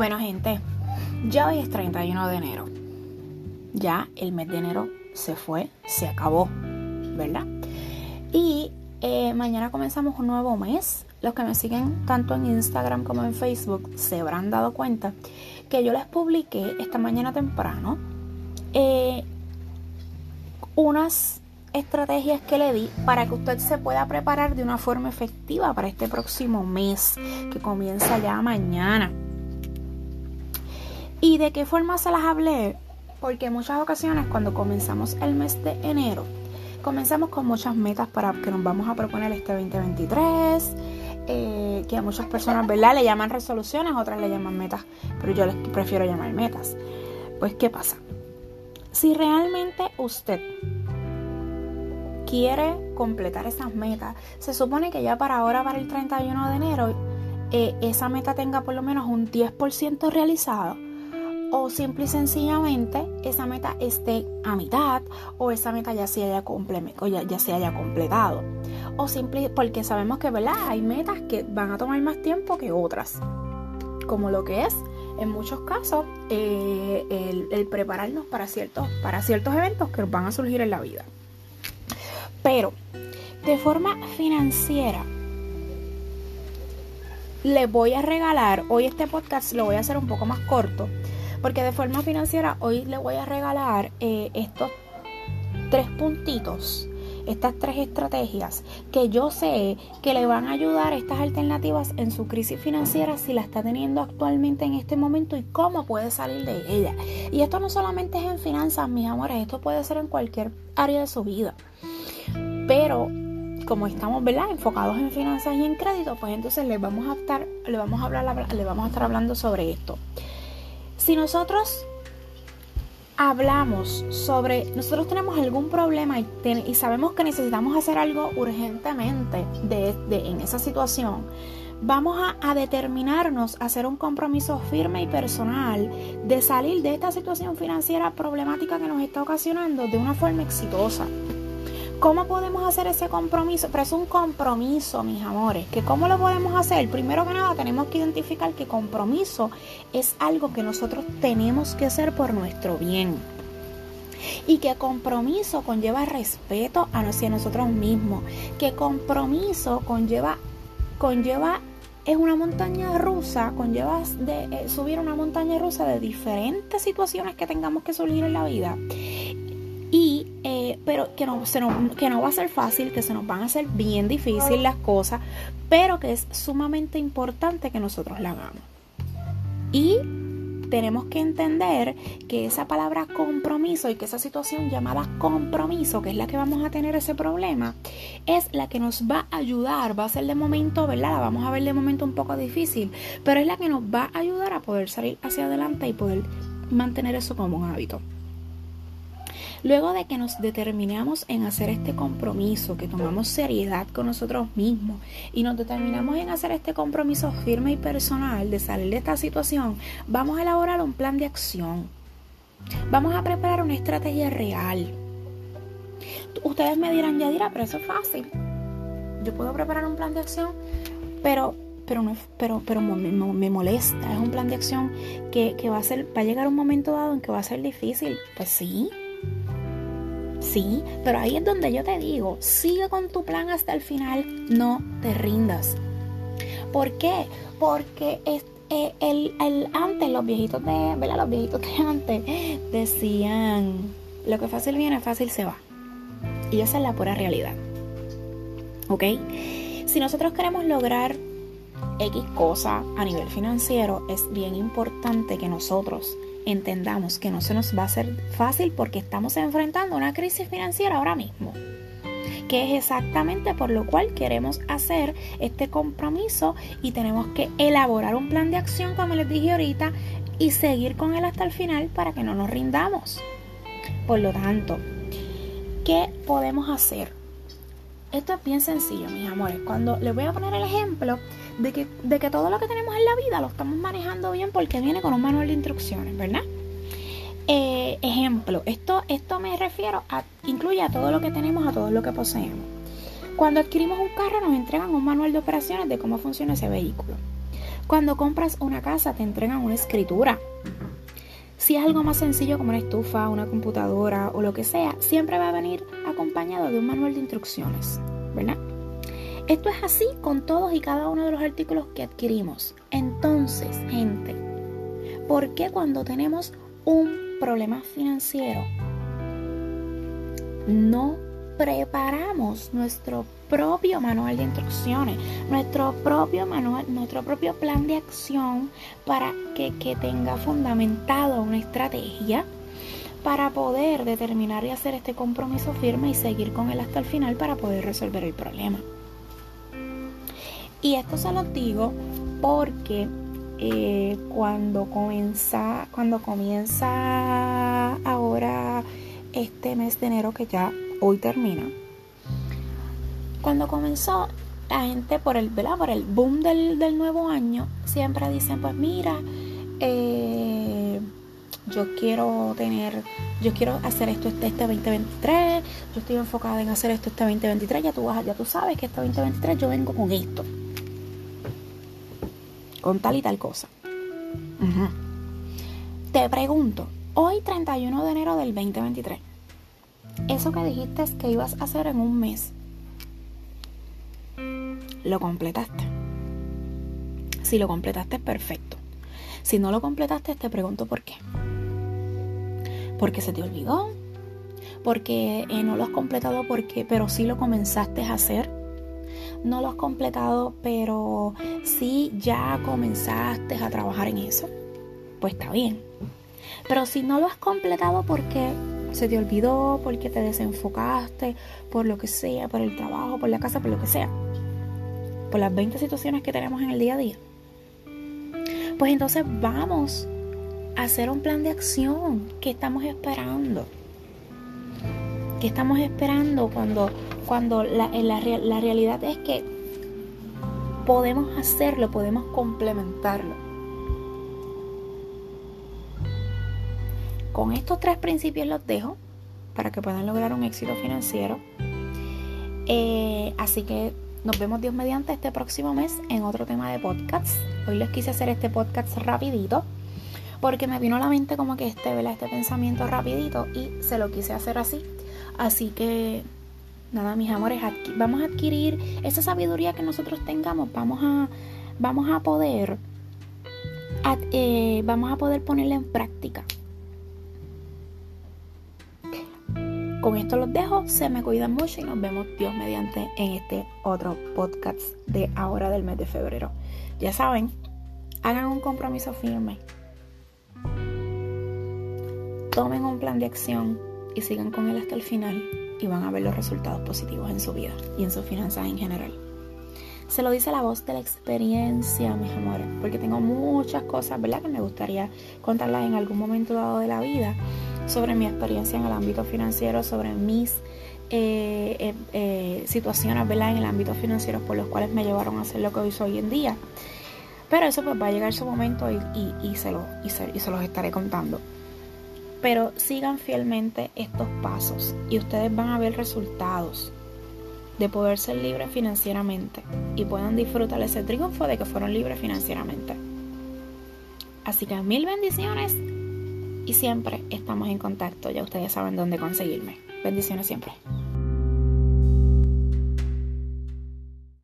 Bueno, gente, ya hoy es 31 de enero. Ya el mes de enero se fue, se acabó, ¿verdad? Y eh, mañana comenzamos un nuevo mes. Los que me siguen tanto en Instagram como en Facebook se habrán dado cuenta que yo les publiqué esta mañana temprano eh, unas estrategias que le di para que usted se pueda preparar de una forma efectiva para este próximo mes que comienza ya mañana. ¿Y de qué forma se las hablé? Porque en muchas ocasiones cuando comenzamos el mes de enero, comenzamos con muchas metas para que nos vamos a proponer este 2023, eh, que a muchas personas, ¿verdad? Le llaman resoluciones, otras le llaman metas, pero yo les prefiero llamar metas. Pues, ¿qué pasa? Si realmente usted quiere completar esas metas, se supone que ya para ahora, para el 31 de enero, eh, esa meta tenga por lo menos un 10% realizado. O simple y sencillamente esa meta esté a mitad o esa meta ya se haya, ya, ya se haya completado. O simple porque sabemos que ¿verdad? hay metas que van a tomar más tiempo que otras. Como lo que es en muchos casos eh, el, el, prepararnos para ciertos, para ciertos eventos que van a surgir en la vida. Pero de forma financiera, le voy a regalar, hoy este podcast lo voy a hacer un poco más corto, porque de forma financiera hoy le voy a regalar eh, estos tres puntitos, estas tres estrategias que yo sé que le van a ayudar estas alternativas en su crisis financiera si la está teniendo actualmente en este momento y cómo puede salir de ella. Y esto no solamente es en finanzas, mis amores, esto puede ser en cualquier área de su vida. Pero como estamos ¿verdad? enfocados en finanzas y en crédito, pues entonces les vamos a estar, le vamos a hablar, le vamos a estar hablando sobre esto. Si nosotros hablamos sobre, nosotros tenemos algún problema y, sabemos que necesitamos hacer algo urgentemente de, en esa situación, vamos a, a, determinarnos a hacer un compromiso firme y personal de salir de esta situación financiera problemática que nos está ocasionando de una forma exitosa. ¿Cómo podemos hacer ese compromiso? Pero es un compromiso, mis amores. ¿Que ¿Cómo lo podemos hacer? Primero que nada, tenemos que identificar que compromiso es algo que nosotros tenemos que hacer por nuestro bien. Y que compromiso conlleva respeto hacia nosotros mismos. Que compromiso conlleva, conlleva es una montaña rusa, conlleva de, eh, subir una montaña rusa de diferentes situaciones que tengamos que surgir en la vida pero que no, se que no va a ser fácil, que se nos van a hacer bien difícil las cosas, pero que es sumamente importante que nosotros la hagamos. Y tenemos que entender que esa palabra compromiso y que esa situación llamada compromiso, que es la que vamos a tener ese problema, es la que nos va a ayudar, va a ser de momento, ¿verdad? La vamos a ver de momento un poco difícil, pero es la que nos va a ayudar a poder salir hacia adelante y poder mantener eso como un hábito. Luego de que nos determinamos en hacer este compromiso, que tomamos seriedad con nosotros mismos y nos determinamos en hacer este compromiso firme y personal de salir de esta situación, vamos a elaborar un plan de acción. Vamos a preparar una estrategia real. Ustedes me dirán, ya dirá, pero eso es fácil. Yo puedo preparar un plan de acción, pero pero no pero pero me, molesta es un plan de acción que, que, va a ser va a llegar un momento dado en que va a ser difícil pues sí Sí, pero ahí es donde yo te digo, sigue con tu plan hasta el final, no te rindas. ¿Por qué? Porque es, eh, el, antes, los viejitos de, ¿verdad? Los viejitos de antes decían, lo que fácil viene, fácil se va. Y esa es la pura realidad. ¿Ok? Si nosotros queremos lograr X cosa a nivel financiero, es bien importante que nosotros entendamos que no se nos va a hacer fácil porque estamos enfrentando una crisis financiera ahora mismo que es exactamente por lo cual queremos hacer este compromiso y tenemos que elaborar un plan de acción, como les dije ahorita, y seguir con él hasta el final para que no nos rindamos. Por lo tanto, ¿qué podemos hacer? Esto es bien sencillo, mis amores. Cuando les voy a poner el ejemplo de que, de que todo lo que tenemos en la vida lo estamos manejando bien porque viene con un manual de instrucciones, ¿verdad? Eh, ejemplo, esto, esto me refiero a, incluye a todo lo que tenemos, a todo lo que poseemos. Cuando adquirimos un carro nos entregan un manual de operaciones de cómo funciona ese vehículo. Cuando compras una casa te entregan una escritura. Si es algo más sencillo como una estufa, una computadora o lo que sea, siempre va a venir acompañado de un manual de instrucciones, ¿verdad? Esto es así con todos y cada uno de los artículos que adquirimos. Entonces, gente, ¿por qué cuando tenemos un problema financiero no preparamos nuestro propio manual de instrucciones, nuestro propio manual, nuestro propio plan de acción para que, que tenga fundamentado una estrategia para poder determinar y hacer este compromiso firme y seguir con él hasta el final para poder resolver el problema. Y esto se lo digo porque eh, cuando comienza, cuando comienza ahora este mes de enero que ya hoy termina. Cuando comenzó, la gente por el, por el boom del, nuevo año, siempre dicen, pues mira, eh, yo quiero tener, yo quiero hacer esto este, este 2023, yo estoy enfocada en hacer esto este 2023, ya tú, vas, ya tú sabes que este 2023 yo vengo con esto, con tal y tal cosa. Te pregunto, hoy 31 de enero del 2023, eso que dijiste que ibas a hacer en un mes, lo completaste. Si lo completaste, perfecto. Si no lo completaste, te pregunto por qué. ¿Porque se te olvidó? ¿Porque eh, no lo has completado porque, pero sí lo comenzaste a hacer? ¿No lo has completado, pero sí ya comenzaste a trabajar en eso? Pues está bien. Pero si no lo has completado porque se te olvidó, porque te desenfocaste, por lo que sea, por el trabajo, por la casa, por lo que sea, por las 20 situaciones que tenemos en el día a día, pues entonces vamos a hacer un plan de acción. ¿Qué estamos esperando? ¿Qué estamos esperando cuando, cuando la, la realidad es que podemos hacerlo, podemos complementarlo? Con estos tres principios los dejo para que puedan lograr un éxito financiero. Eh, así que nos vemos Dios mediante este próximo mes en otro tema de podcast. Hoy les quise hacer este podcast rapidito porque me vino a la mente como que este, este pensamiento rapidito y se lo quise hacer así. Así que nada, mis amores, vamos a adquirir esa sabiduría que nosotros tengamos, vamos a, vamos a poder eh, vamos a poder ponerla en práctica. Con esto los dejo, se me cuidan mucho y nos vemos Dios mediante en este otro podcast de ahora del mes de febrero. Ya saben, hagan un compromiso firme, tomen un plan de acción y sigan con él hasta el final y van a ver los resultados positivos en su vida y en sus finanzas en general. Se lo dice la voz de la experiencia, mis amores, porque tengo muchas cosas, ¿verdad? Que me gustaría contarlas en algún momento dado de la vida sobre mi experiencia en el ámbito financiero, sobre mis eh, eh, eh, situaciones ¿verdad? en el ámbito financiero por los cuales me llevaron a hacer lo que hoy soy hoy en día. Pero eso pues va a llegar su momento y se los estaré contando. Pero sigan fielmente estos pasos y ustedes van a ver resultados de poder ser libres financieramente y puedan disfrutar ese triunfo de que fueron libres financieramente. Así que mil bendiciones y siempre estamos en contacto. Ya ustedes saben dónde conseguirme. Bendiciones siempre.